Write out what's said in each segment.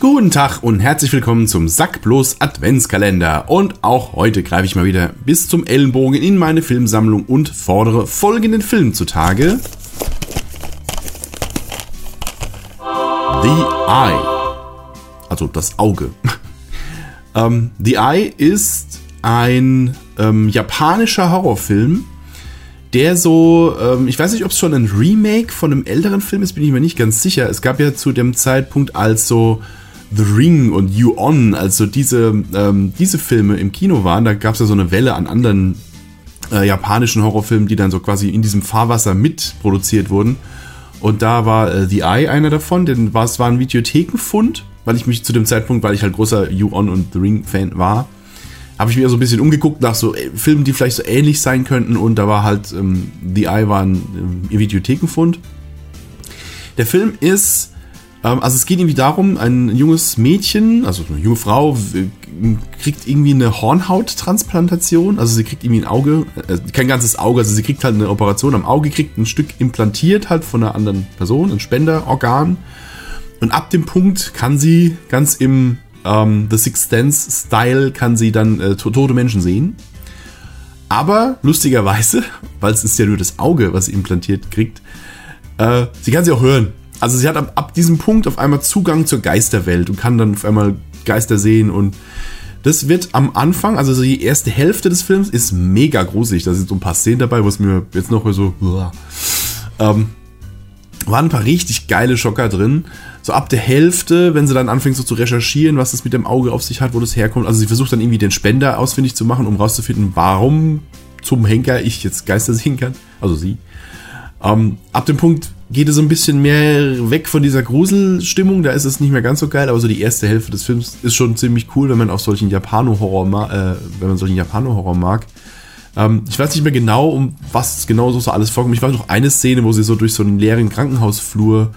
Guten Tag und herzlich willkommen zum Sackblos Adventskalender. Und auch heute greife ich mal wieder bis zum Ellenbogen in meine Filmsammlung und fordere folgenden Film zutage. The Eye. Also das Auge. ähm, The Eye ist ein ähm, japanischer Horrorfilm, der so, ähm, ich weiß nicht, ob es schon ein Remake von einem älteren Film ist, bin ich mir nicht ganz sicher. Es gab ja zu dem Zeitpunkt, als so The Ring und You On, also diese, ähm, diese Filme im Kino waren, da gab es ja so eine Welle an anderen äh, japanischen Horrorfilmen, die dann so quasi in diesem Fahrwasser mitproduziert wurden. Und da war äh, The Eye einer davon, denn es war ein Videothekenfund, weil ich mich zu dem Zeitpunkt, weil ich halt großer You On und The Ring Fan war, habe ich mir so ein bisschen umgeguckt nach so äh, Filmen, die vielleicht so ähnlich sein könnten und da war halt ähm, The Eye war ein äh, Videothekenfund. Der Film ist ähm, also es geht irgendwie darum, ein junges Mädchen, also eine junge Frau, kriegt irgendwie eine Hornhauttransplantation. Also sie kriegt irgendwie ein Auge, äh, kein ganzes Auge, also sie kriegt halt eine Operation am Auge, kriegt ein Stück implantiert halt von einer anderen Person, ein Spenderorgan. Und ab dem Punkt kann sie ganz im ähm, The Sixth Dance Style kann sie dann äh, tote Menschen sehen. Aber lustigerweise, weil es ist ja nur das Auge, was sie implantiert kriegt, äh, sie kann sie auch hören. Also sie hat ab, ab diesem Punkt auf einmal Zugang zur Geisterwelt und kann dann auf einmal Geister sehen und das wird am Anfang, also so die erste Hälfte des Films ist mega gruselig. Da sind so ein paar Szenen dabei, wo es mir jetzt noch so ähm, waren ein paar richtig geile Schocker drin. So ab der Hälfte, wenn sie dann anfängt so zu recherchieren, was das mit dem Auge auf sich hat, wo das herkommt. Also sie versucht dann irgendwie den Spender ausfindig zu machen, um rauszufinden, warum zum Henker ich jetzt Geister sehen kann. Also sie. Ähm, ab dem Punkt geht es so ein bisschen mehr weg von dieser Gruselstimmung, da ist es nicht mehr ganz so geil, aber so die erste Hälfte des Films ist schon ziemlich cool, wenn man auch solchen Japano-Horror äh, Japano-Horror mag. Ähm, ich weiß nicht mehr genau, um was genau so alles vorkommt. Ich weiß noch eine Szene, wo sie so durch so einen leeren Krankenhausflur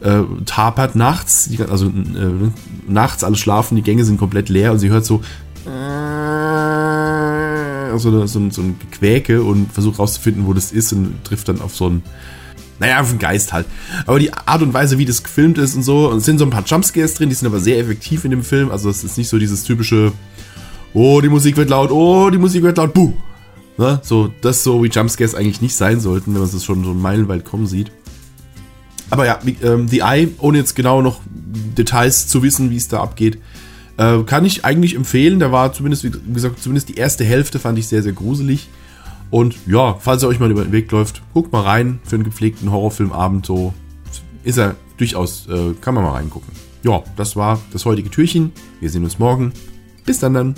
äh, tapert nachts, also äh, nachts alle schlafen, die Gänge sind komplett leer und sie hört so so, so, so ein Gequäke und versucht rauszufinden, wo das ist und trifft dann auf so einen, naja, auf einen Geist halt. Aber die Art und Weise, wie das gefilmt ist und so, und es sind so ein paar Jumpscares drin, die sind aber sehr effektiv in dem Film. Also es ist nicht so dieses typische, oh, die Musik wird laut, oh, die Musik wird laut, buh. Ne? So, das so wie Jumpscares eigentlich nicht sein sollten, wenn man es schon so meilenweit kommen sieht. Aber ja, ähm, The Eye, ohne jetzt genau noch Details zu wissen, wie es da abgeht, äh, kann ich eigentlich empfehlen. Da war zumindest, wie gesagt, zumindest die erste Hälfte fand ich sehr, sehr gruselig. Und ja, falls er euch mal über den Weg läuft, guckt mal rein für einen gepflegten Horrorfilmabend. So ist er durchaus, äh, kann man mal reingucken. Ja, das war das heutige Türchen. Wir sehen uns morgen. Bis dann dann.